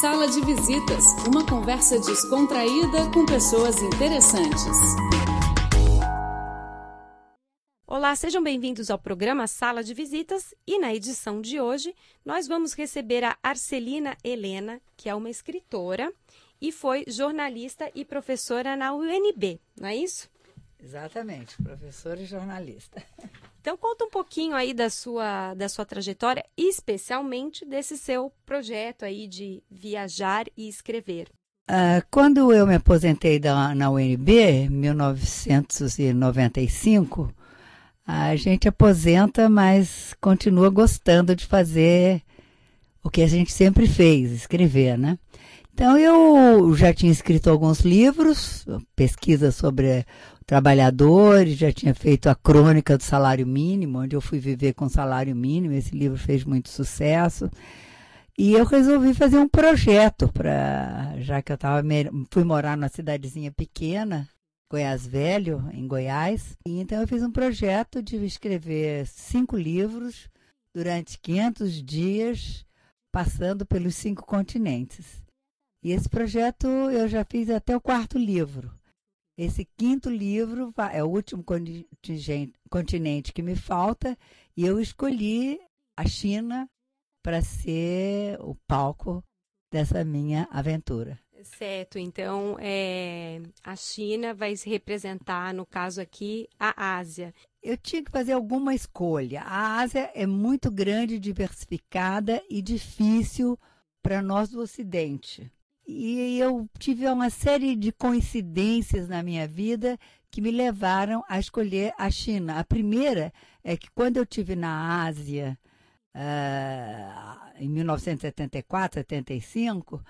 Sala de Visitas, uma conversa descontraída com pessoas interessantes. Olá, sejam bem-vindos ao programa Sala de Visitas e na edição de hoje nós vamos receber a Arcelina Helena, que é uma escritora e foi jornalista e professora na UNB, não é isso? Exatamente, professora e jornalista. Então conta um pouquinho aí da sua da sua trajetória, especialmente desse seu projeto aí de viajar e escrever. Uh, quando eu me aposentei da, na UNB, em 1995, a gente aposenta, mas continua gostando de fazer o que a gente sempre fez, escrever, né? Então eu já tinha escrito alguns livros, pesquisa sobre trabalhadores, já tinha feito a crônica do salário mínimo, onde eu fui viver com salário mínimo, esse livro fez muito sucesso. E eu resolvi fazer um projeto para, já que eu tava, fui morar numa cidadezinha pequena, Goiás Velho, em Goiás. E então eu fiz um projeto de escrever cinco livros durante 500 dias, passando pelos cinco continentes. E esse projeto eu já fiz até o quarto livro. Esse quinto livro é o último continente que me falta e eu escolhi a China para ser o palco dessa minha aventura. Certo, então é, a China vai se representar, no caso aqui, a Ásia. Eu tinha que fazer alguma escolha. A Ásia é muito grande, diversificada e difícil para nós do Ocidente. E eu tive uma série de coincidências na minha vida que me levaram a escolher a China. A primeira é que quando eu tive na Ásia, uh, em 1974, 75,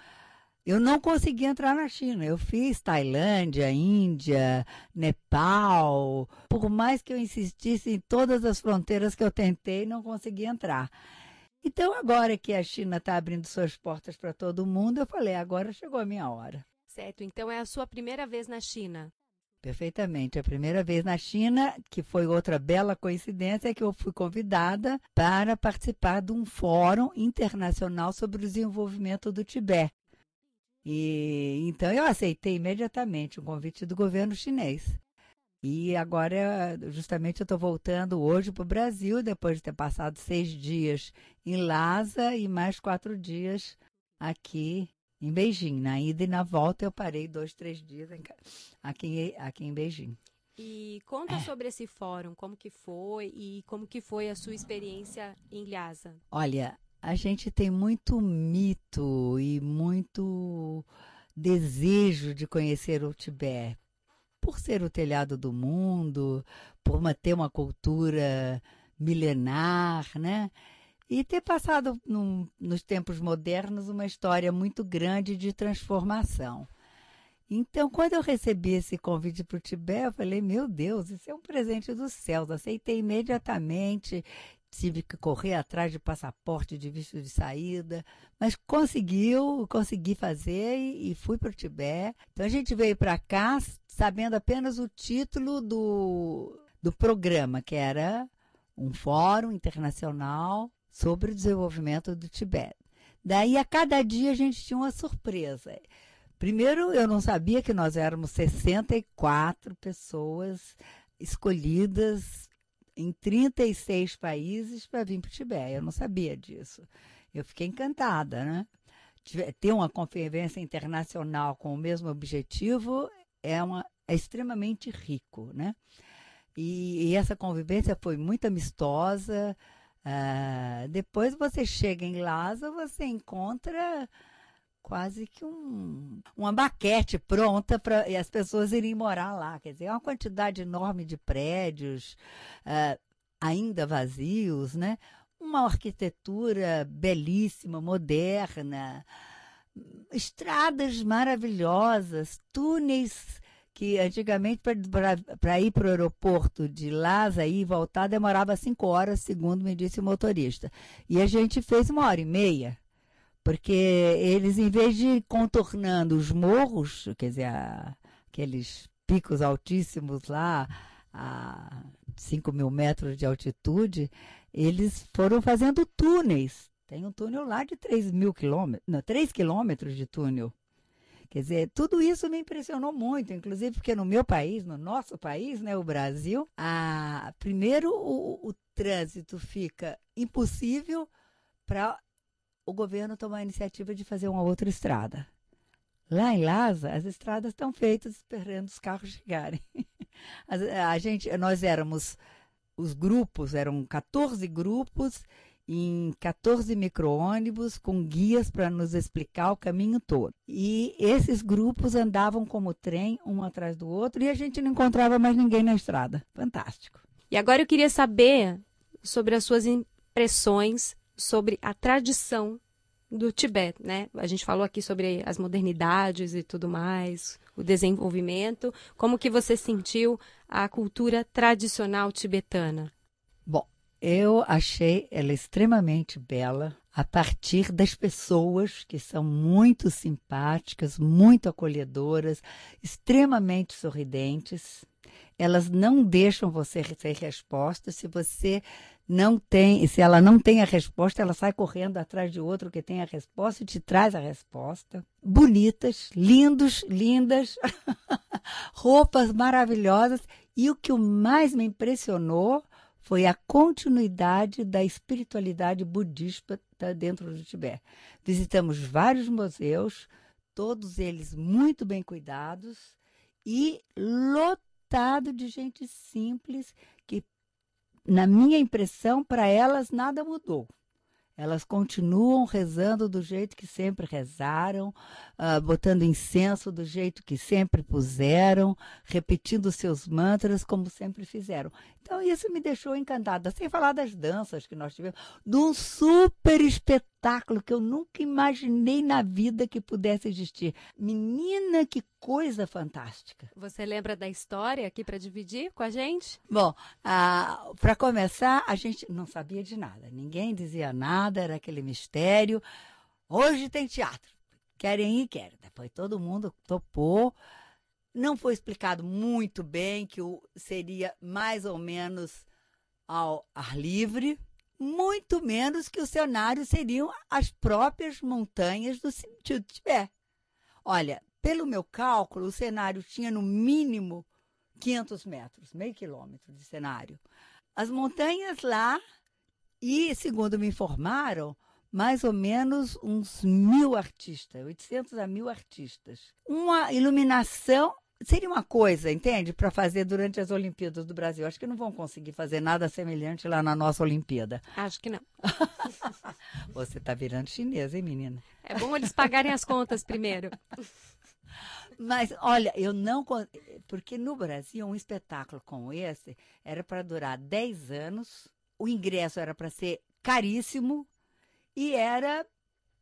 eu não consegui entrar na China. Eu fiz Tailândia, Índia, Nepal. Por mais que eu insistisse em todas as fronteiras que eu tentei, não consegui entrar. Então, agora que a China está abrindo suas portas para todo mundo, eu falei, agora chegou a minha hora. Certo, então é a sua primeira vez na China. Perfeitamente. A primeira vez na China, que foi outra bela coincidência, é que eu fui convidada para participar de um fórum internacional sobre o desenvolvimento do Tibete. E então eu aceitei imediatamente o convite do governo chinês. E agora, justamente, eu estou voltando hoje para o Brasil, depois de ter passado seis dias em Lhasa e mais quatro dias aqui em Beijing. Na ida e na volta, eu parei dois, três dias em, aqui, aqui em Beijing. E conta sobre esse fórum, como que foi e como que foi a sua experiência em Lhasa. Olha, a gente tem muito mito e muito desejo de conhecer o Tibete por ser o telhado do mundo, por ter uma cultura milenar, né? E ter passado nos tempos modernos uma história muito grande de transformação. Então, quando eu recebi esse convite para o Tibete, eu falei: meu Deus, isso é um presente dos céus. Aceitei imediatamente tive que correr atrás de passaporte, de visto de saída, mas conseguiu, consegui fazer e, e fui para o Tibete. Então a gente veio para cá sabendo apenas o título do, do programa, que era um fórum internacional sobre o desenvolvimento do Tibete. Daí a cada dia a gente tinha uma surpresa. Primeiro, eu não sabia que nós éramos 64 pessoas escolhidas em 36 países para vir para o Tibete. Eu não sabia disso. Eu fiquei encantada, né? Ter uma conferência internacional com o mesmo objetivo é, uma, é extremamente rico, né? E, e, essa convivência foi muito amistosa. Uh, depois você chega em Lhasa, você encontra quase que um, uma baquete pronta para as pessoas irem morar lá. Quer dizer, é uma quantidade enorme de prédios uh, ainda vazios, né? Uma arquitetura belíssima, moderna, estradas maravilhosas, túneis que antigamente para ir para o aeroporto de Lhasa e voltar demorava cinco horas, segundo me disse o motorista. E a gente fez uma hora e meia porque eles, em vez de contornando os morros, quer dizer, aqueles picos altíssimos lá, a 5 mil metros de altitude, eles foram fazendo túneis, Tem um túnel lá de 3 mil quilômetros, não, 3 quilômetros de túnel. Quer dizer, tudo isso me impressionou muito, inclusive porque no meu país, no nosso país, né, o Brasil, a, primeiro o, o trânsito fica impossível para o governo tomar a iniciativa de fazer uma outra estrada. Lá em Lhasa, as estradas estão feitas esperando os carros chegarem. A, gente, nós éramos, os grupos, eram 14 grupos em 14 micro-ônibus com guias para nos explicar o caminho todo. E esses grupos andavam como trem, um atrás do outro, e a gente não encontrava mais ninguém na estrada. Fantástico. E agora eu queria saber sobre as suas impressões sobre a tradição do Tibete, né? A gente falou aqui sobre as modernidades e tudo mais, o desenvolvimento. Como que você sentiu a cultura tradicional tibetana? Bom, eu achei ela extremamente bela a partir das pessoas que são muito simpáticas, muito acolhedoras, extremamente sorridentes. Elas não deixam você ter resposta se você não tem, se ela não tem a resposta, ela sai correndo atrás de outro que tem a resposta e te traz a resposta. Bonitas, lindos, lindas, roupas maravilhosas. E o que mais me impressionou foi a continuidade da espiritualidade budista dentro do Tibete. Visitamos vários museus, todos eles muito bem cuidados e lotado de gente simples na minha impressão, para elas nada mudou. Elas continuam rezando do jeito que sempre rezaram, uh, botando incenso do jeito que sempre puseram, repetindo seus mantras como sempre fizeram. Então, isso me deixou encantada. Sem falar das danças que nós tivemos, de um super espetáculo que eu nunca imaginei na vida que pudesse existir. Menina, que coisa fantástica. Você lembra da história aqui para dividir com a gente? Bom, ah, para começar, a gente não sabia de nada. Ninguém dizia nada, era aquele mistério. Hoje tem teatro. Querem ir? Querem. Depois todo mundo topou. Não foi explicado muito bem que seria mais ou menos ao ar livre, muito menos que o cenário seriam as próprias montanhas do Tibete. Olha, pelo meu cálculo, o cenário tinha no mínimo 500 metros, meio quilômetro de cenário. As montanhas lá e, segundo me informaram, mais ou menos uns mil artistas, 800 a mil artistas. Uma iluminação seria uma coisa, entende, para fazer durante as Olimpíadas do Brasil. Acho que não vão conseguir fazer nada semelhante lá na nossa Olimpíada. Acho que não. Você está virando chinesa, hein, menina? É bom eles pagarem as contas primeiro. Mas, olha, eu não. Porque no Brasil, um espetáculo como esse era para durar 10 anos o ingresso era para ser caríssimo e era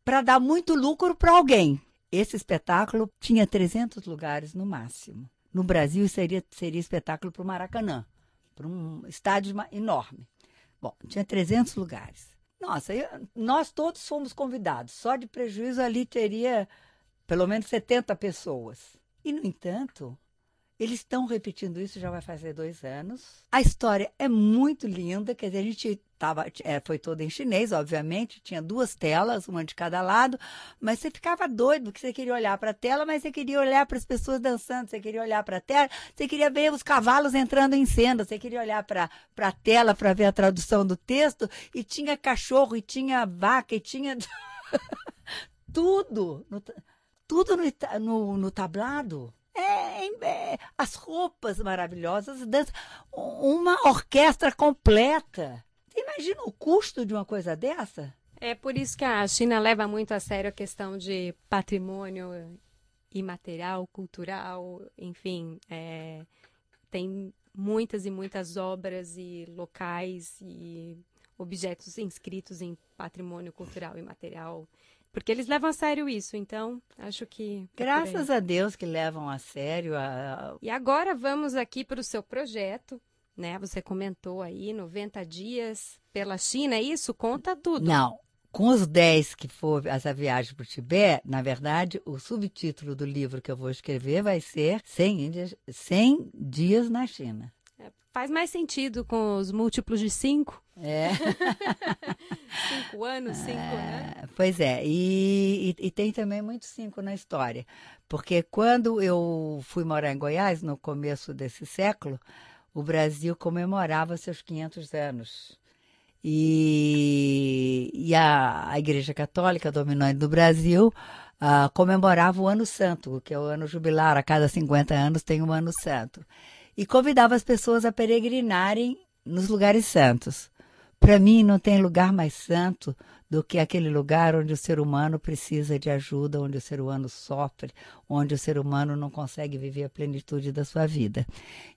para dar muito lucro para alguém. Esse espetáculo tinha 300 lugares no máximo. No Brasil seria, seria espetáculo para o Maracanã, para um estádio enorme. Bom, tinha 300 lugares. Nossa, eu, nós todos fomos convidados. Só de prejuízo ali teria pelo menos 70 pessoas. E, no entanto, eles estão repetindo isso, já vai fazer dois anos. A história é muito linda, quer dizer, a gente tava, é, foi toda em chinês, obviamente, tinha duas telas, uma de cada lado, mas você ficava doido, porque você queria olhar para a tela, mas você queria olhar para as pessoas dançando, você queria olhar para a tela, você queria ver os cavalos entrando em cena, você queria olhar para a tela para ver a tradução do texto, e tinha cachorro, e tinha vaca, e tinha tudo, no, tudo no, no, no tablado. É, é, as roupas maravilhosas, dança, uma orquestra completa. Imagina o custo de uma coisa dessa? É por isso que a China leva muito a sério a questão de patrimônio imaterial, cultural, enfim, é, tem muitas e muitas obras e locais e objetos inscritos em patrimônio cultural e material porque eles levam a sério isso, então acho que. É Graças a Deus que levam a sério. A... E agora vamos aqui para o seu projeto, né? Você comentou aí 90 dias pela China, é isso? Conta tudo. Não. Com os 10 que for essa viagem para o Tibete, na verdade, o subtítulo do livro que eu vou escrever vai ser 100 dias, 100 dias na China. É, Faz mais sentido com os múltiplos de cinco. É. cinco anos, cinco, né? É, pois é, e, e, e, tem também muito cinco na história. Porque quando eu fui morar em Goiás, no começo desse século, o Brasil comemorava seus 500 anos. E, e a, a Igreja Católica, dominante do Brasil, uh, comemorava o Ano Santo, que é o ano jubilar, a cada 50 anos tem um Ano Santo. E convidava as pessoas a peregrinarem nos lugares santos. Para mim, não tem lugar mais santo do que aquele lugar onde o ser humano precisa de ajuda, onde o ser humano sofre, onde o ser humano não consegue viver a plenitude da sua vida.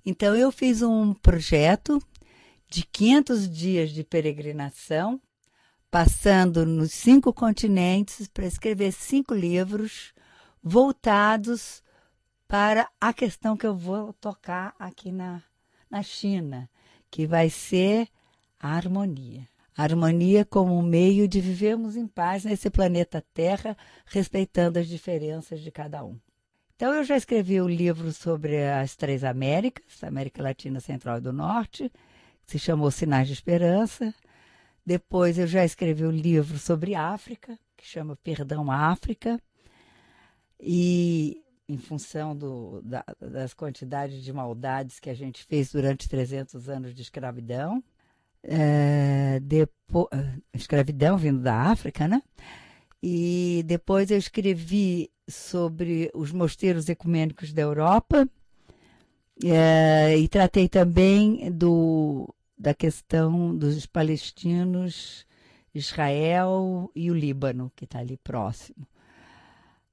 Então, eu fiz um projeto de 500 dias de peregrinação, passando nos cinco continentes para escrever cinco livros voltados para a questão que eu vou tocar aqui na, na China, que vai ser a harmonia. Harmonia como um meio de vivermos em paz nesse planeta Terra, respeitando as diferenças de cada um. Então, eu já escrevi o um livro sobre as três Américas, América Latina, Central e do Norte, que se chamou Sinais de Esperança. Depois, eu já escrevi um livro sobre África, que chama Perdão África. E em função do, da, das quantidades de maldades que a gente fez durante 300 anos de escravidão. É, depois, escravidão vindo da África, né? E depois eu escrevi sobre os mosteiros ecumênicos da Europa é, e tratei também do, da questão dos palestinos, Israel e o Líbano, que está ali próximo.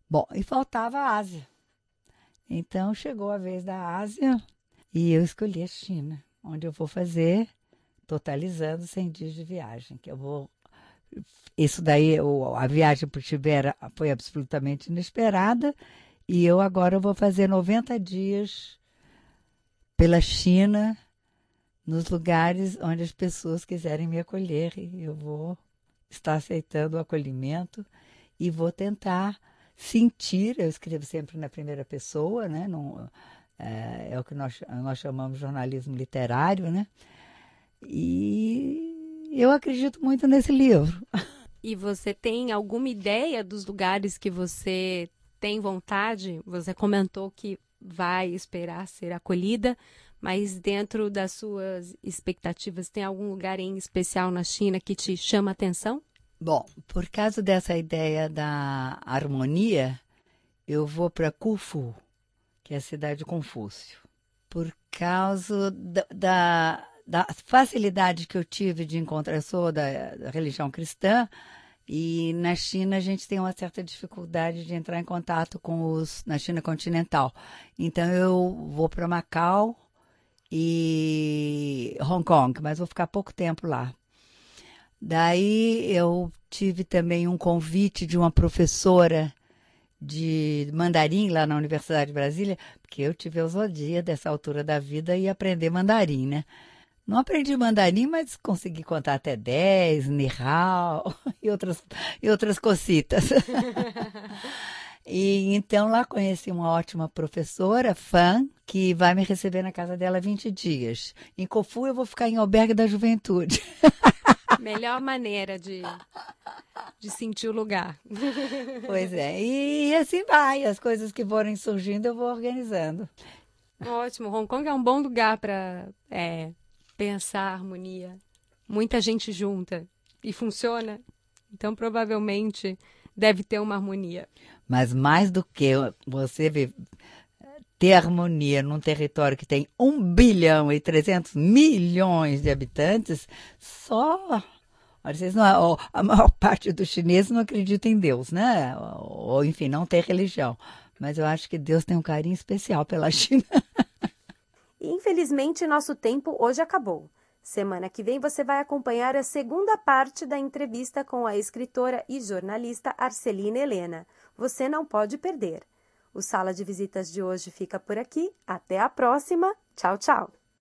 Bom, e faltava a Ásia. Então chegou a vez da Ásia e eu escolhi a China, onde eu vou fazer totalizando 100 dias de viagem, que eu vou isso daí, a viagem para o Tibete foi absolutamente inesperada e eu agora vou fazer 90 dias pela China, nos lugares onde as pessoas quiserem me acolher e eu vou estar aceitando o acolhimento e vou tentar sentir, eu escrevo sempre na primeira pessoa, né? Não, é, é, o que nós, nós chamamos de jornalismo literário, né? E eu acredito muito nesse livro. E você tem alguma ideia dos lugares que você tem vontade? Você comentou que vai esperar ser acolhida, mas dentro das suas expectativas, tem algum lugar em especial na China que te chama a atenção? Bom, por causa dessa ideia da harmonia, eu vou para Kufu, que é a cidade de Confúcio. Por causa da, da, da, facilidade que eu tive de encontrar, eu sou da, da religião cristã, e na China a gente tem uma certa dificuldade de entrar em contato com os na China continental. Então eu vou para Macau e Hong Kong, mas vou ficar pouco tempo lá. Daí eu tive também um convite de uma professora de mandarim lá na Universidade de Brasília, porque eu tive ousadia dessa altura da vida e aprender mandarim, né? Não aprendi mandarim, mas consegui contar até 10, nihao e outras, e outras cocitas. e então lá conheci uma ótima professora, fã, que vai me receber na casa dela 20 dias. Em Cofu eu vou ficar em albergue da juventude. Melhor maneira de, de sentir o lugar. Pois é, e assim vai. As coisas que forem surgindo eu vou organizando. Ótimo. Hong Kong é um bom lugar para é, pensar harmonia. Muita gente junta e funciona. Então, provavelmente, deve ter uma harmonia. Mas mais do que você ter harmonia num território que tem 1 bilhão e 300 milhões de habitantes, só. Vocês não, a maior parte dos chineses não acredita em Deus, né? Ou, enfim, não tem religião. Mas eu acho que Deus tem um carinho especial pela China. Infelizmente, nosso tempo hoje acabou. Semana que vem você vai acompanhar a segunda parte da entrevista com a escritora e jornalista Arcelina Helena. Você não pode perder. O Sala de Visitas de hoje fica por aqui. Até a próxima. Tchau, tchau.